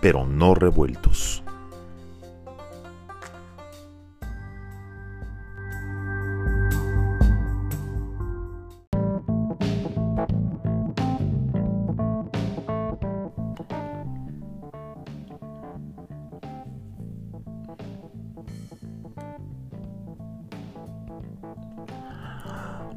pero no revueltos.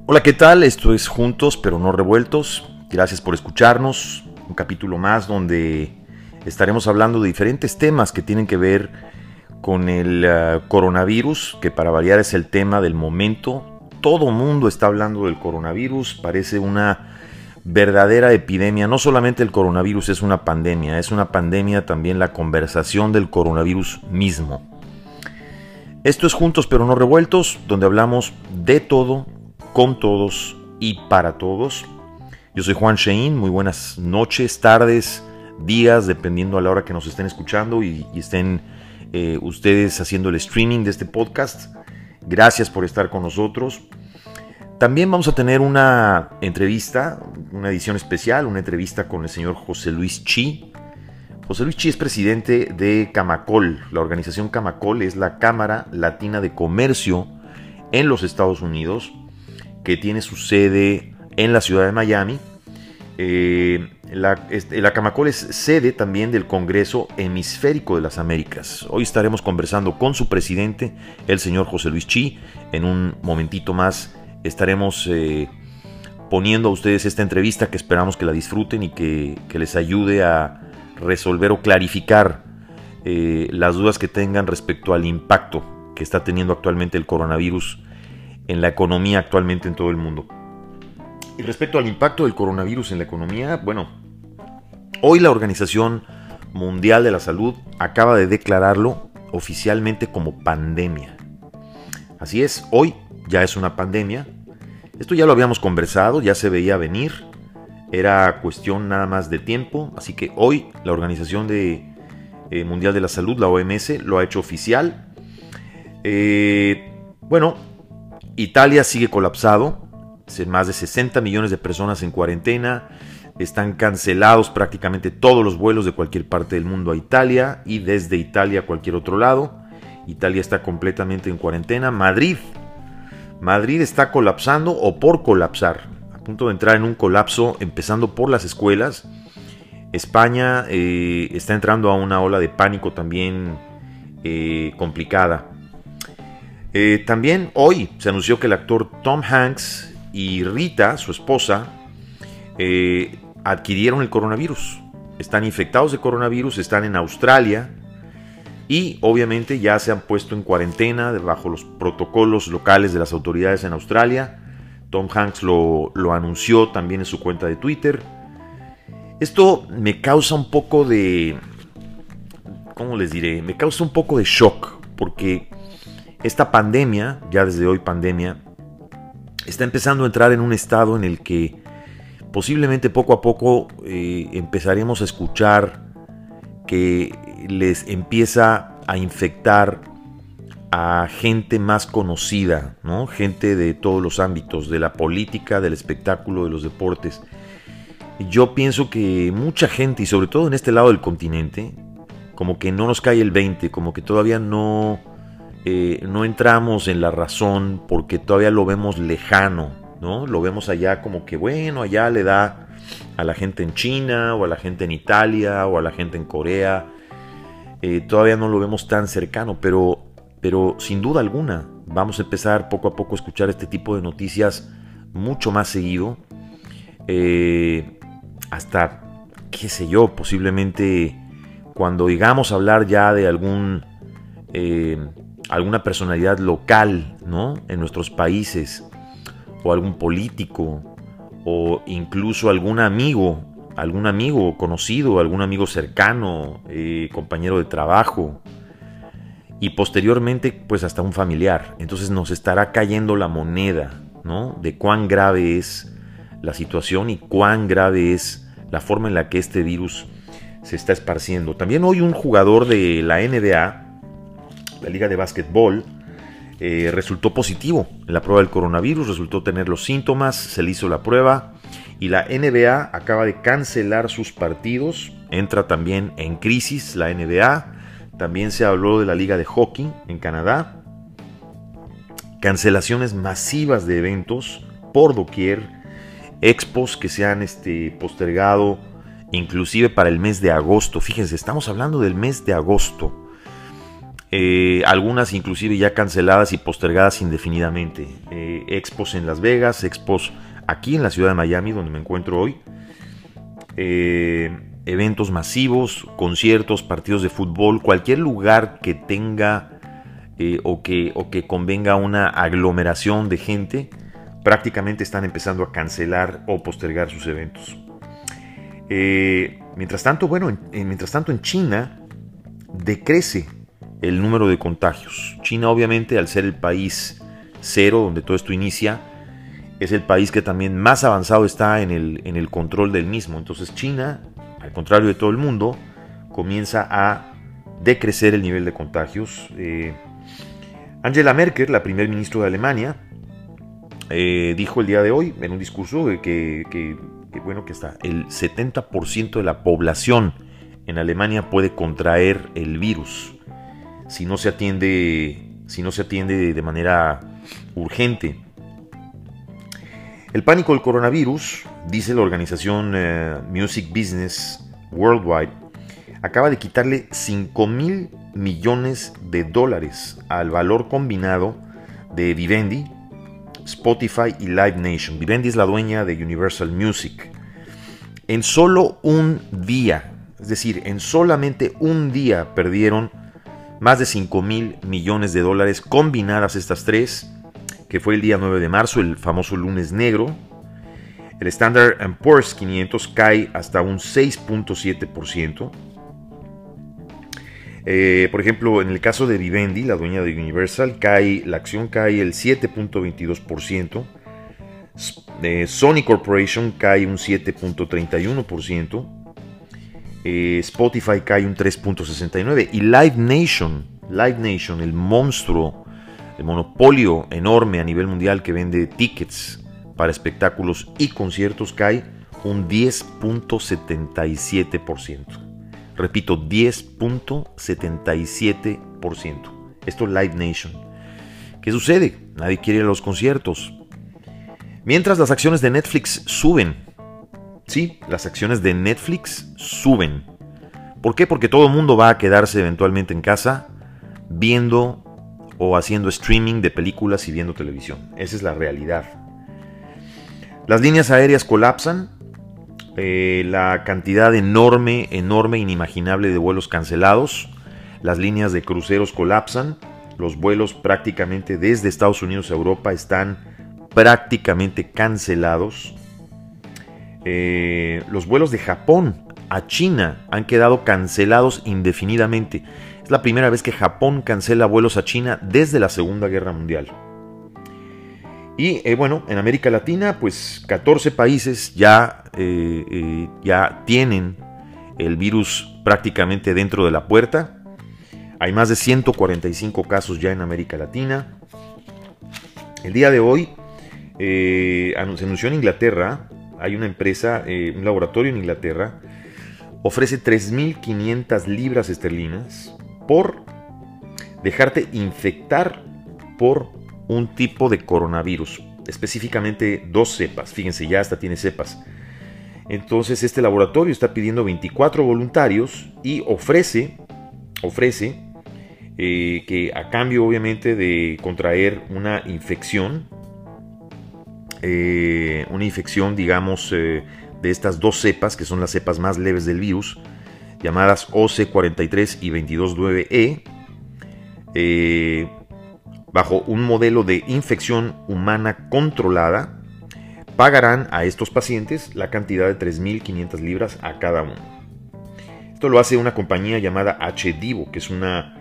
Hola, ¿qué tal? Esto es Juntos pero no revueltos. Gracias por escucharnos. Un capítulo más donde estaremos hablando de diferentes temas que tienen que ver con el uh, coronavirus, que para variar es el tema del momento. Todo mundo está hablando del coronavirus, parece una verdadera epidemia. No solamente el coronavirus es una pandemia, es una pandemia también la conversación del coronavirus mismo. Esto es Juntos pero no revueltos, donde hablamos de todo con todos y para todos. Yo soy Juan Shein, muy buenas noches, tardes, días, dependiendo a la hora que nos estén escuchando y, estén eh, ustedes haciendo el streaming de este podcast. Gracias por estar con nosotros. También vamos a tener una entrevista, una edición especial, una entrevista con el señor José Luis Chi. José Luis Chi es presidente de Camacol. La organización Camacol es la Cámara Latina de Comercio en los Estados Unidos que tiene su sede en la ciudad de Miami. Eh, la, este, la, Camacol es sede también del Congreso Hemisférico de las Américas. Hoy estaremos conversando con su presidente, el señor José Luis Chi. En un momentito más estaremos eh, poniendo a ustedes esta entrevista que esperamos que la disfruten y que, que les ayude a resolver o clarificar eh, las dudas que tengan respecto al impacto que está teniendo actualmente el coronavirus en la economía actualmente en todo el mundo. Y respecto al impacto del coronavirus en la economía, bueno, hoy la Organización Mundial de la Salud acaba de declararlo oficialmente como pandemia. Así es, hoy ya es una pandemia. Esto ya lo habíamos conversado, ya se veía venir. Era cuestión nada más de tiempo. Así que hoy la Organización de, eh, Mundial de la Salud, la OMS, lo ha hecho oficial. Eh, bueno, Italia sigue colapsado, más de 60 millones de personas en cuarentena, están cancelados prácticamente todos los vuelos de cualquier parte del mundo a Italia y desde Italia a cualquier otro lado. Italia está completamente en cuarentena. Madrid, Madrid está colapsando o por colapsar, a punto de entrar en un colapso empezando por las escuelas. España eh, está entrando a una ola de pánico también eh, complicada. Eh, también hoy se anunció que el actor Tom Hanks y Rita, su esposa, adquirieron el coronavirus. Están infectados de coronavirus, están en Australia y obviamente ya se han puesto en cuarentena bajo los protocolos locales de las autoridades en Australia. Tom Hanks lo, lo anunció también en su cuenta de Twitter. Esto me causa un poco de... ¿Cómo les diré? Me causa un poco de shock porque esta pandemia, ya desde hoy pandemia, está empezando a entrar en un estado en el que posiblemente poco a poco eh, empezaremos a escuchar que les empieza a infectar a gente más conocida, ¿no? gente de todos los ámbitos, de la política, del espectáculo, de los deportes. Yo pienso que mucha gente, y sobre todo en este lado del continente, como que no nos cae el 20, como que todavía no, eh, no entramos en la razón porque todavía lo vemos lejano, ¿no? Lo vemos allá como que, bueno, allá le da a la gente en China o a la gente en Italia o a la gente en Corea. Eh, todavía no lo vemos tan cercano, pero, pero sin duda alguna vamos a empezar poco a poco a escuchar este tipo de noticias mucho más seguido. Eh, hasta, qué sé yo, posiblemente cuando digamos hablar ya de algún alguna personalidad local, ¿no? En nuestros países, o algún político, o incluso algún amigo, algún amigo conocido, algún amigo cercano, eh, compañero de trabajo, y posteriormente, pues hasta un familiar. Entonces nos estará cayendo la moneda, ¿no? De cuán grave es la situación y cuán grave es la forma en la que este virus se está esparciendo. También hoy un jugador de la NBA, la liga de básquetbol, eh, resultó positivo en la prueba del coronavirus, resultó tener los síntomas, se le hizo la prueba Y la NBA acaba de cancelar sus partidos. Entra también en crisis la NBA. También se habló de la Liga de Hockey en Canadá. Cancelaciones masivas de eventos por doquier. Expos que se han este, postergado inclusive para el mes de agosto. Fíjense, estamos hablando del mes de agosto. Eh, algunas inclusive ya canceladas y postergadas indefinidamente. Eh, expos en Las Vegas, expos aquí en la ciudad de Miami, donde me encuentro hoy. Eh, eventos masivos, conciertos, partidos de fútbol, cualquier lugar que tenga o, que, o que convenga una aglomeración de gente, prácticamente están empezando a cancelar o postergar sus eventos. mientras tanto, bueno, mientras tanto en China decrece el número de contagios. China obviamente al ser el país cero donde todo esto inicia, es el país que también más avanzado está en el, en el control del mismo. Entonces China, al contrario de todo el mundo, comienza a decrecer el nivel de contagios. Eh, Angela Merkel, la primer ministro de Alemania, eh, dijo el día de hoy en un discurso que, que, bueno que está el 70% de la población en Alemania puede contraer el virus si no se atiende, si no se atiende de manera urgente. El pánico del coronavirus, dice la organización eh, Music Business Worldwide, acaba de quitarle 5 mil millones de dólares al valor combinado de Vivendi, Spotify y Live Nation. Vivendi es la dueña de Universal Music. En solo un día, es decir, en solamente un día perdieron más de 5 mil millones de dólares combinadas estas tres, que fue el día 9 de marzo, el famoso lunes negro. El Standard Poor's 500 cae hasta un 6.7%. Eh, por ejemplo, en el caso de Vivendi, la dueña de Universal, cae, la acción cae el 7.22%. Eh, Sony Corporation cae un 7.31%. Eh, Spotify cae un 3.69 y Live Nation, Live Nation, el monstruo, el monopolio enorme a nivel mundial que vende tickets para espectáculos y conciertos, cae un 10.77%. Repito, 10.77%. Esto es Live Nation. ¿Qué sucede? Nadie quiere ir a los conciertos. Mientras las acciones de Netflix suben, Sí, las acciones de Netflix suben. ¿Por qué? Porque todo el mundo va a quedarse eventualmente en casa viendo o haciendo streaming de películas y viendo televisión. Esa es la realidad. Las líneas aéreas colapsan. Eh, la cantidad enorme, enorme, inimaginable de vuelos cancelados. Las líneas de cruceros colapsan. Los vuelos prácticamente desde Estados Unidos a Europa están prácticamente cancelados. Eh, los vuelos de Japón a China han quedado cancelados indefinidamente. Es la primera vez que Japón cancela vuelos a China desde la Segunda Guerra Mundial. Y eh, bueno, en América Latina, pues 14 países ya, eh, ya tienen el virus prácticamente dentro de la puerta. Hay más de 145 casos ya en América Latina. El día de hoy se anunció en Inglaterra hay una empresa, eh, un laboratorio en Inglaterra, ofrece 3.500 libras esterlinas por dejarte infectar por un tipo de coronavirus, específicamente dos cepas. Fíjense, ya hasta tiene cepas. Entonces este laboratorio está pidiendo 24 voluntarios y ofrece, ofrece eh, que a cambio obviamente de contraer una infección, eh, una infección, digamos, eh, de estas dos cepas, que son las cepas más leves del virus, llamadas OC43 y 229E, eh, bajo un modelo de infección humana controlada, pagarán a estos pacientes la cantidad de 3.500 libras a cada uno. Esto lo hace una compañía llamada HDivo, que es una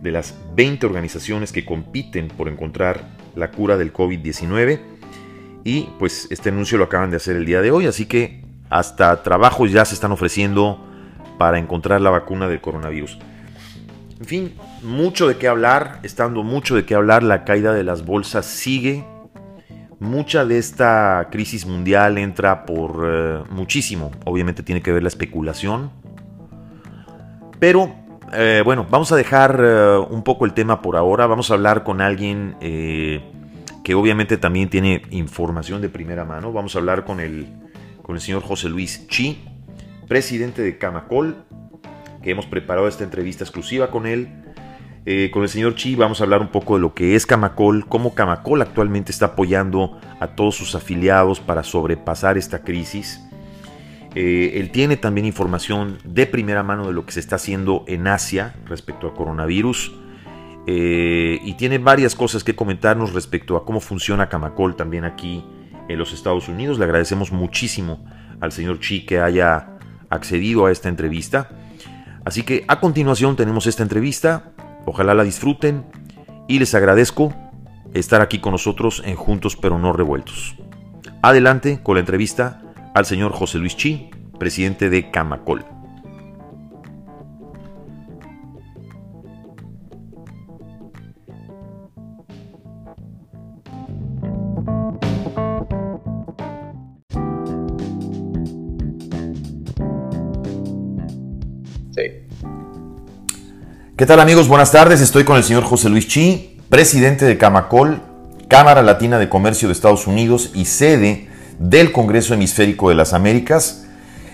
de las 20 organizaciones que compiten por encontrar la cura del COVID-19 y pues este anuncio lo acaban de hacer el día de hoy, así que hasta trabajos ya se están ofreciendo para encontrar la vacuna del coronavirus. En fin, mucho de qué hablar, estando mucho de qué hablar, la caída de las bolsas sigue. Mucha de esta crisis mundial entra por eh, muchísimo, obviamente tiene que ver la especulación, pero eh, bueno, vamos a dejar eh, un poco el tema por ahora, vamos a hablar con alguien que obviamente también tiene información de primera mano, vamos a hablar con el, con el señor José Luis Chi, presidente de Camacol, que hemos preparado esta entrevista exclusiva con él. Eh, con el señor Chi vamos a hablar un poco de lo que es Camacol, cómo Camacol actualmente está apoyando a todos sus afiliados para sobrepasar esta crisis. Eh, él tiene también información de primera mano de lo que se está haciendo en Asia respecto al coronavirus. Eh, y tiene varias cosas que comentarnos respecto a cómo funciona Camacol también aquí en los Estados Unidos. Le agradecemos muchísimo al señor Chi que haya accedido a esta entrevista. Así que a continuación tenemos esta entrevista, ojalá la disfruten y les agradezco estar aquí con nosotros en Juntos pero no revueltos. Adelante con la entrevista al señor José Luis Chi, presidente de Camacol. ¿Qué tal amigos? Buenas tardes. Estoy con el señor José Luis Chi, presidente de Camacol, Cámara Latina de Comercio de Estados Unidos y sede del Congreso Hemisférico de las Américas.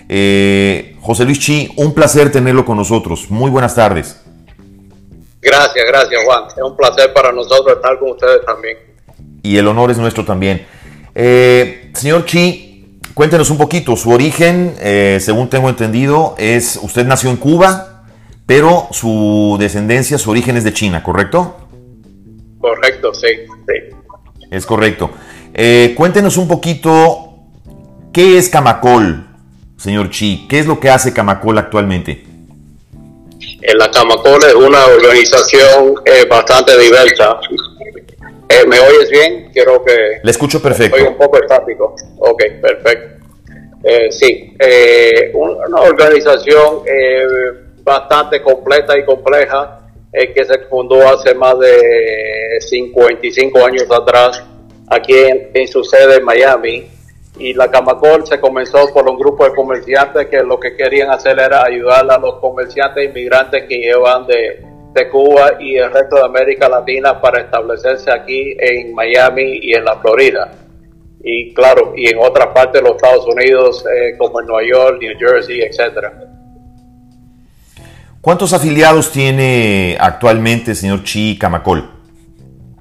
Eh, José Luis Chi, un placer tenerlo con nosotros. Muy buenas tardes. Gracias, gracias Juan. Es un placer para nosotros estar con ustedes también. Y el honor es nuestro también. Eh, señor Chi, cuéntenos un poquito. Su origen, eh, según tengo entendido, es usted nació en Cuba, pero su descendencia, su origen es de China, ¿correcto? Correcto, sí, Es correcto. Eh, cuéntenos un poquito, ¿qué es Camacol, señor Chi? ¿Qué es lo que hace Camacol actualmente? Eh, la Camacol es una organización eh, bastante diversa. ¿Me oyes bien? Quiero que... Le escucho perfecto. Soy un poco estático. Ok, perfecto. sí, una organización bastante completa y compleja eh, que se fundó hace más de 55 años atrás aquí en, su sede en Miami. Y la Camacol se comenzó por un grupo de comerciantes que lo que querían hacer era ayudar a los comerciantes inmigrantes que llevan de, de Cuba y el resto de América Latina para establecerse aquí en Miami y en la Florida y claro, y en otras partes de los Estados Unidos, eh, como en Nueva York, New Jersey, etcétera. ¿Cuántos afiliados tiene actualmente, señor Chi Camacol?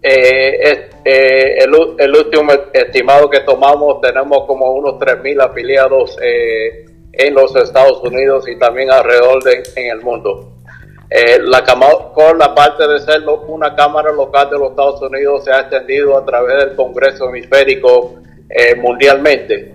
Eh, eh, el, último estimado que tomamos tenemos como unos 3.000 afiliados eh, en los Estados Unidos y también alrededor de, en el mundo. la Camacol, la parte de ser una cámara local de los Estados Unidos, se ha extendido a través del Congreso Hemisférico mundialmente.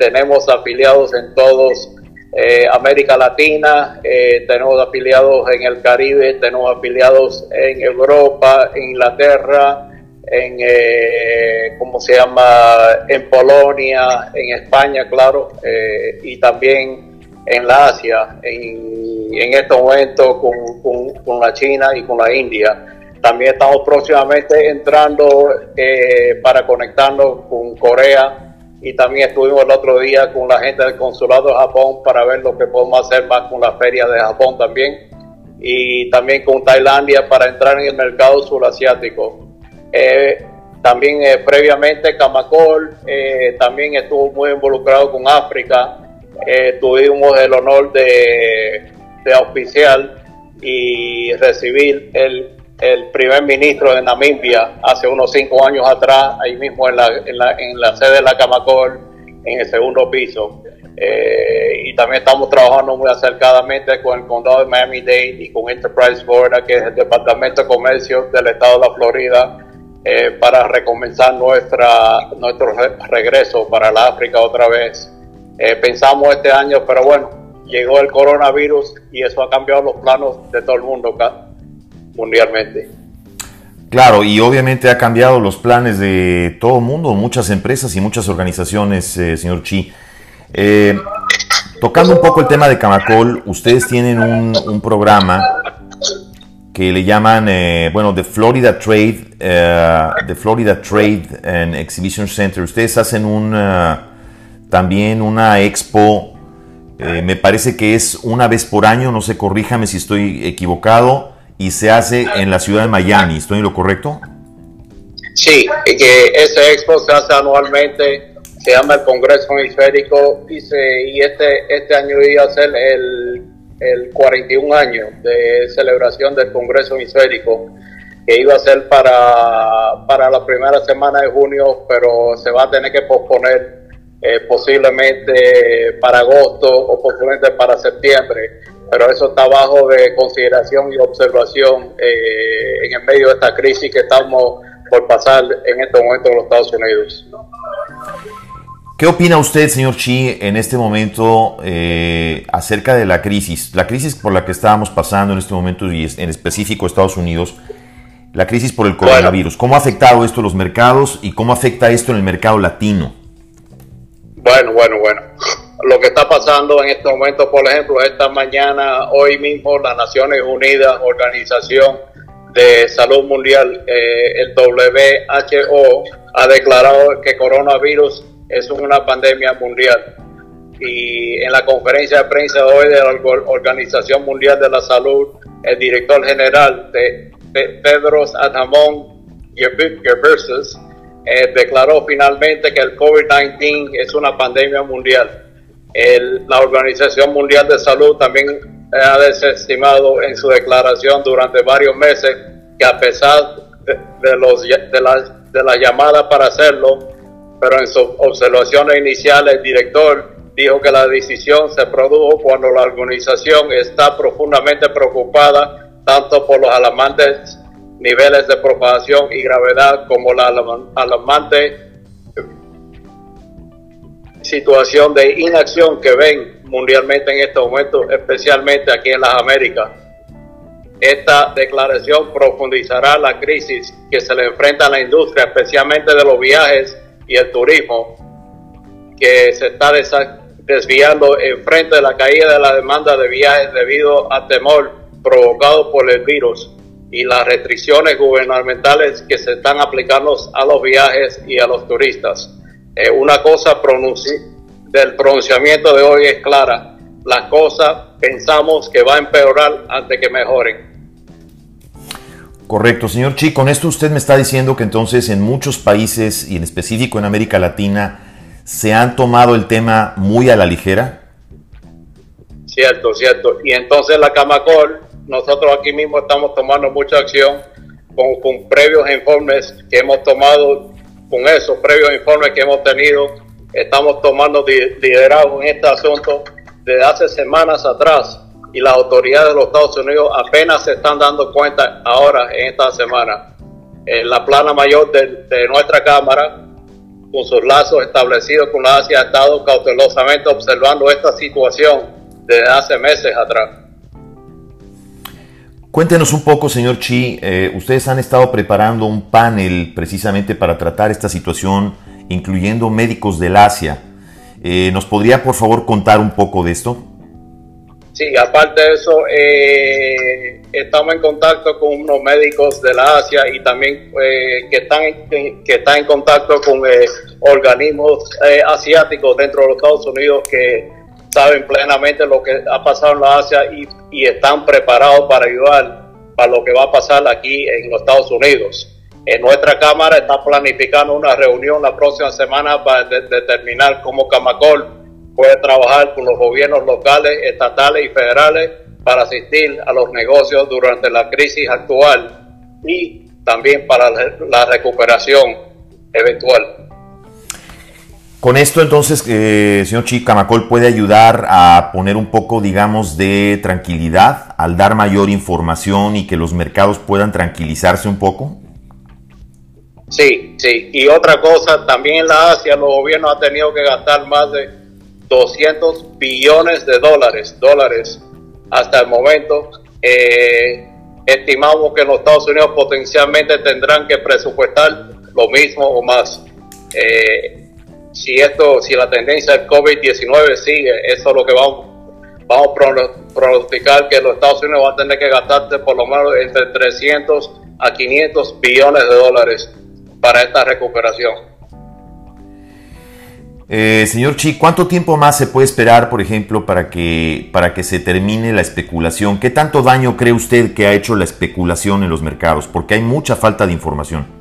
tenemos afiliados en todos eh, América Latina, eh, tenemos afiliados en el Caribe, tenemos afiliados en Europa, en Inglaterra, en, eh, ¿cómo se llama?, en Polonia, en España, claro, y también en la Asia, en, en estos momentos con, con, la China y con la India. También estamos próximamente entrando para conectarnos con Corea, y también estuvimos el otro día con la gente del consulado de Japón para ver lo que podemos hacer más con la feria de Japón también y también con Tailandia para entrar en el mercado surasiático. Eh, también eh, previamente Camacol eh, también estuvo muy involucrado con África. tuvimos el honor de, de oficial y recibir el el primer ministro de Namibia hace unos cinco años atrás, ahí mismo en la, en la, en la sede de la Camacol, en el segundo piso. Eh, y también estamos trabajando muy acercadamente con el condado de Miami-Dade y con Enterprise Florida, que es el Departamento de Comercio del Estado de la Florida, eh, para recomenzar nuestra, nuestro regreso para la África otra vez. Eh, pensamos este año, pero bueno, llegó el coronavirus y eso ha cambiado los planos de todo el mundo mundialmente. Claro, y obviamente ha cambiado los planes de todo el mundo, muchas empresas y muchas organizaciones, eh, señor Chi. Eh, tocando un poco el tema de Camacol, ustedes tienen un, programa que le llaman, eh, bueno, The Florida Trade, uh, Florida Trade and Exhibition Center. Ustedes hacen un, también una expo, me parece que es una vez por año, no sé, corríjame si estoy equivocado, y se hace en la ciudad de Miami. ¿Estoy en lo correcto? Sí, que ese expo se hace anualmente, se llama el Congreso Hemisférico y, y este, este año iba a ser el, el 41 año de celebración del Congreso Hemisférico, que iba a ser para, para la primera semana de junio, pero se va a tener que posponer eh, posiblemente para agosto o posiblemente para septiembre, pero eso está bajo de consideración y observación eh, en el medio de esta crisis que estamos por pasar en este momento en los Estados Unidos. ¿Qué opina usted, señor Chi, en este momento eh, acerca de la crisis? La crisis por la que estábamos pasando en este momento y en específico Estados Unidos, la crisis por el coronavirus. ¿Cómo ha afectado esto a los mercados y cómo afecta esto en el mercado latino? Bueno, bueno, bueno. Lo que está pasando en este momento, por ejemplo, esta mañana, hoy mismo, las Naciones Unidas, Organización de Salud Mundial, eh, el WHO, ha declarado que coronavirus es una pandemia mundial. Y en la conferencia de prensa de hoy de la Organización Mundial de la Salud, el director general de Pedro Adhanom Ghebreyesus eh, declaró finalmente que el COVID-19 es una pandemia mundial. la Organización Mundial de Salud también ha desestimado en su declaración durante varios meses que a pesar de, los, de, las, de la llamada para hacerlo, pero en sus observaciones iniciales el director dijo que la decisión se produjo cuando la organización está profundamente preocupada tanto por los alarmantes niveles de propagación y gravedad como la alarmante situación de inacción que ven mundialmente en este momento, especialmente aquí en las Américas. Esta declaración profundizará la crisis que se le enfrenta a la industria, especialmente de los viajes y el turismo, que se está desviando en frente de la caída de la demanda de viajes debido al temor provocado por el virus y las restricciones gubernamentales que se están aplicando a los viajes y a los turistas. Eh, una cosa del pronunciamiento de hoy es clara. Las cosas pensamos que va a empeorar antes que mejoren. Correcto, señor Chi. Con esto usted me está diciendo que entonces en muchos países y en específico en América Latina se han tomado el tema muy a la ligera. Cierto, cierto. Y entonces la Camacol, nosotros aquí mismo estamos tomando mucha acción con, previos informes que hemos tomado con esos previos informes que hemos tenido, estamos tomando liderazgo en este asunto desde hace semanas atrás y las autoridades de los Estados Unidos apenas se están dando cuenta ahora en esta semana. La plana mayor de, nuestra Cámara, con sus lazos establecidos con la Asia, ha estado cautelosamente observando esta situación desde hace meses atrás. Cuéntenos un poco, señor Chi, eh, ustedes han estado preparando un panel precisamente para tratar esta situación, incluyendo médicos del Asia. Eh, ¿Nos podría, por favor, contar un poco de esto? Sí, aparte de eso, eh, estamos en contacto con unos médicos de la Asia y también que, están, que están en contacto con organismos asiáticos dentro de los Estados Unidos que saben plenamente lo que ha pasado en la Asia y, están preparados para ayudar para lo que va a pasar aquí en los Estados Unidos. En nuestra Cámara está planificando una reunión la próxima semana para determinar cómo Camacol puede trabajar con los gobiernos locales, estatales y federales para asistir a los negocios durante la crisis actual y también para la recuperación eventual. Con esto entonces, eh, señor Chicamacol puede ayudar a poner un poco, digamos, de tranquilidad al dar mayor información y que los mercados puedan tranquilizarse un poco. Sí, sí. Y otra cosa, también en la Asia los gobiernos han tenido que gastar más de 200 billones de dólares, dólares hasta el momento. Eh, estimamos que los Estados Unidos potencialmente tendrán que presupuestar lo mismo o más. Eh, si esto, si la tendencia del COVID-19 sigue, eso es lo que vamos, vamos pronosticar que los Estados Unidos van a tener que gastarse por lo menos entre 300 a 500 billones de dólares para esta recuperación. Eh, señor Chi, ¿cuánto tiempo más se puede esperar, por ejemplo, para que, para que se termine la especulación? ¿Qué tanto daño cree usted que ha hecho la especulación en los mercados? Porque hay mucha falta de información.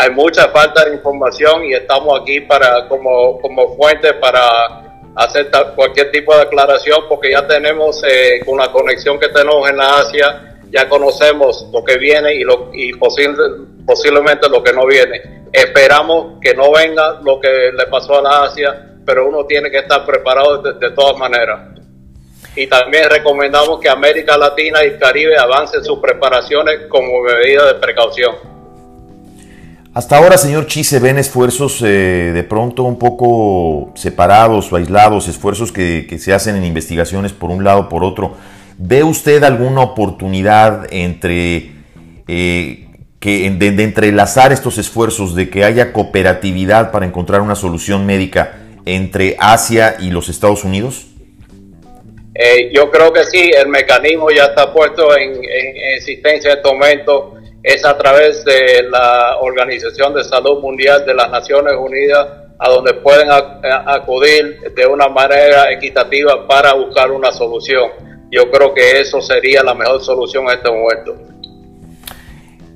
Hay mucha falta de información y estamos aquí para como, como fuente para hacer cualquier tipo de aclaración porque ya tenemos eh, con conexión que tenemos en la Asia, ya conocemos lo que viene y, lo, y posiblemente lo que no viene Esperamos que no venga lo que le pasó a la Asia, pero uno tiene que estar preparado de, todas maneras. Y también recomendamos que América Latina y Caribe avancen sus preparaciones como medida de precaución. Hasta ahora, señor Chi, se ven esfuerzos eh, de pronto un poco separados o aislados, esfuerzos que, se hacen en investigaciones por un lado por otro. ¿Ve usted alguna oportunidad entre eh, que de, entrelazar estos esfuerzos, de que haya cooperatividad para encontrar una solución médica entre Asia y los Estados Unidos? Eh, yo creo que sí, el mecanismo ya está puesto en, existencia en este momento, es a través de la Organización de Salud Mundial de las Naciones Unidas, a donde pueden acudir de una manera equitativa para buscar una solución. Yo creo que eso sería la mejor solución en este momento.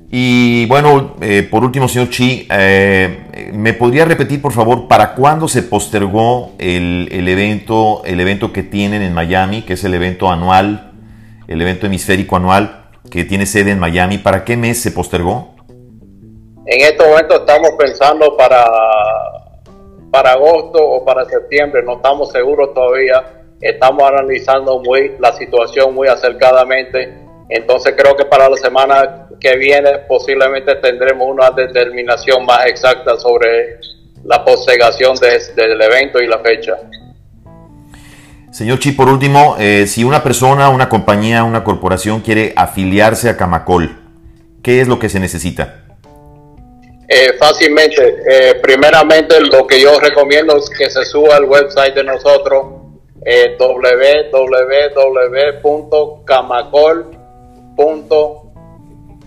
Y bueno, eh, por último, señor Chi, eh, ¿me podría repetir, por favor, para cuándo se postergó el, evento, el evento que tienen en Miami, que es el evento anual, el evento hemisférico anual que tiene sede en Miami? ¿Para qué mes se postergó? En este momento estamos pensando para, para agosto o para septiembre, no estamos seguros todavía. Estamos analizando muy la situación muy acercadamente. Entonces creo que para la semana que viene posiblemente tendremos una determinación más exacta sobre la postergación del evento y la fecha. Señor Chi, por último, eh, si una persona, una compañía, una corporación quiere afiliarse a Camacol, ¿qué es lo que se necesita? Eh, fácilmente, eh, primeramente lo que yo recomiendo es que se suba al website de nosotros, www.camacol.com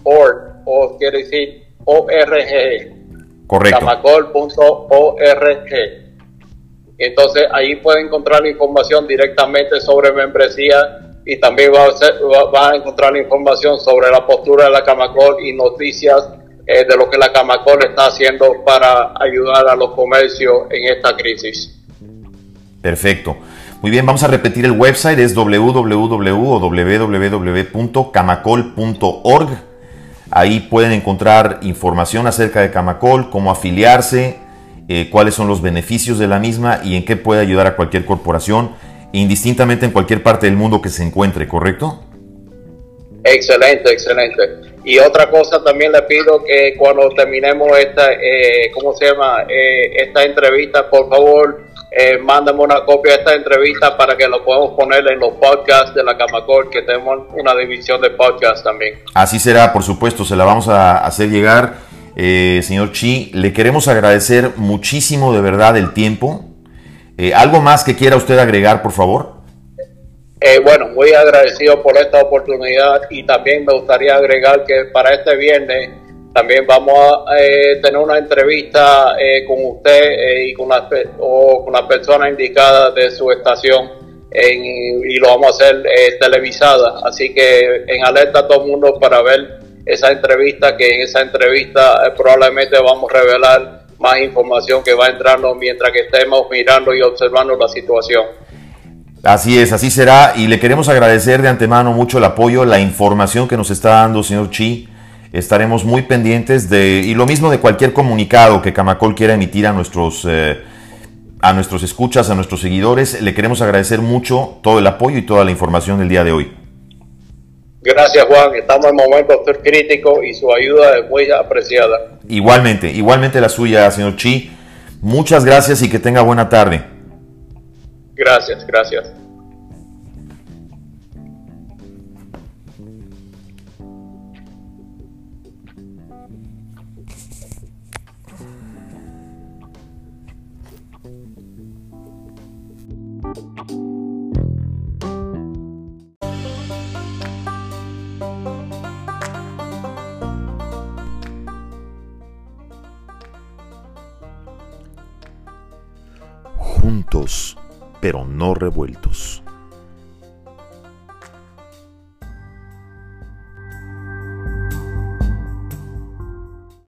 org, o quiere decir ORG. Correcto. Camacol.org. Entonces ahí puede encontrar información directamente sobre membresía y también va a, va, a encontrar información sobre la postura de la Camacol y noticias eh, de lo que la Camacol está haciendo para ayudar a los comercios en esta crisis. Perfecto. Muy bien, vamos a repetir el website, es www.camacol.org. Ahí pueden encontrar información acerca de Camacol, cómo afiliarse, eh, cuáles son los beneficios de la misma y en qué puede ayudar a cualquier corporación, indistintamente en cualquier parte del mundo que se encuentre, ¿correcto? Excelente, excelente. Y otra cosa también le pido que cuando terminemos esta, eh, ¿cómo se llama? Eh, esta entrevista, por favor, eh, mándame una copia de esta entrevista para que lo podamos poner en los podcasts de la Camacol, que tenemos una división de podcasts también. Así será, por supuesto, se la vamos a hacer llegar. Eh, señor Chi, le queremos agradecer muchísimo de verdad el tiempo. Eh, ¿Algo más que quiera usted agregar, por favor? Eh, bueno, muy agradecido por esta oportunidad y también me gustaría agregar que para este viernes también vamos a eh, tener una entrevista con usted y con la, o con la persona indicada de su estación y lo vamos a hacer televisada. Así que en alerta a todo el mundo para ver esa entrevista, que en esa entrevista probablemente vamos a revelar más información que va entrando mientras que estemos mirando y observando la situación. Así es, así será. Y le queremos agradecer de antemano mucho el apoyo, la información que nos está dando, señor Chi estaremos muy pendientes de, y lo mismo de cualquier comunicado que Camacol quiera emitir a nuestros, eh, a nuestros escuchas, a nuestros seguidores. Le queremos agradecer mucho todo el apoyo y toda la información del día de hoy. Gracias Juan, estamos en momentos críticos y su ayuda es muy apreciada. Igualmente, igualmente la suya, señor Chi. Muchas gracias y que tenga buena tarde. Gracias, gracias. Pero no revueltos.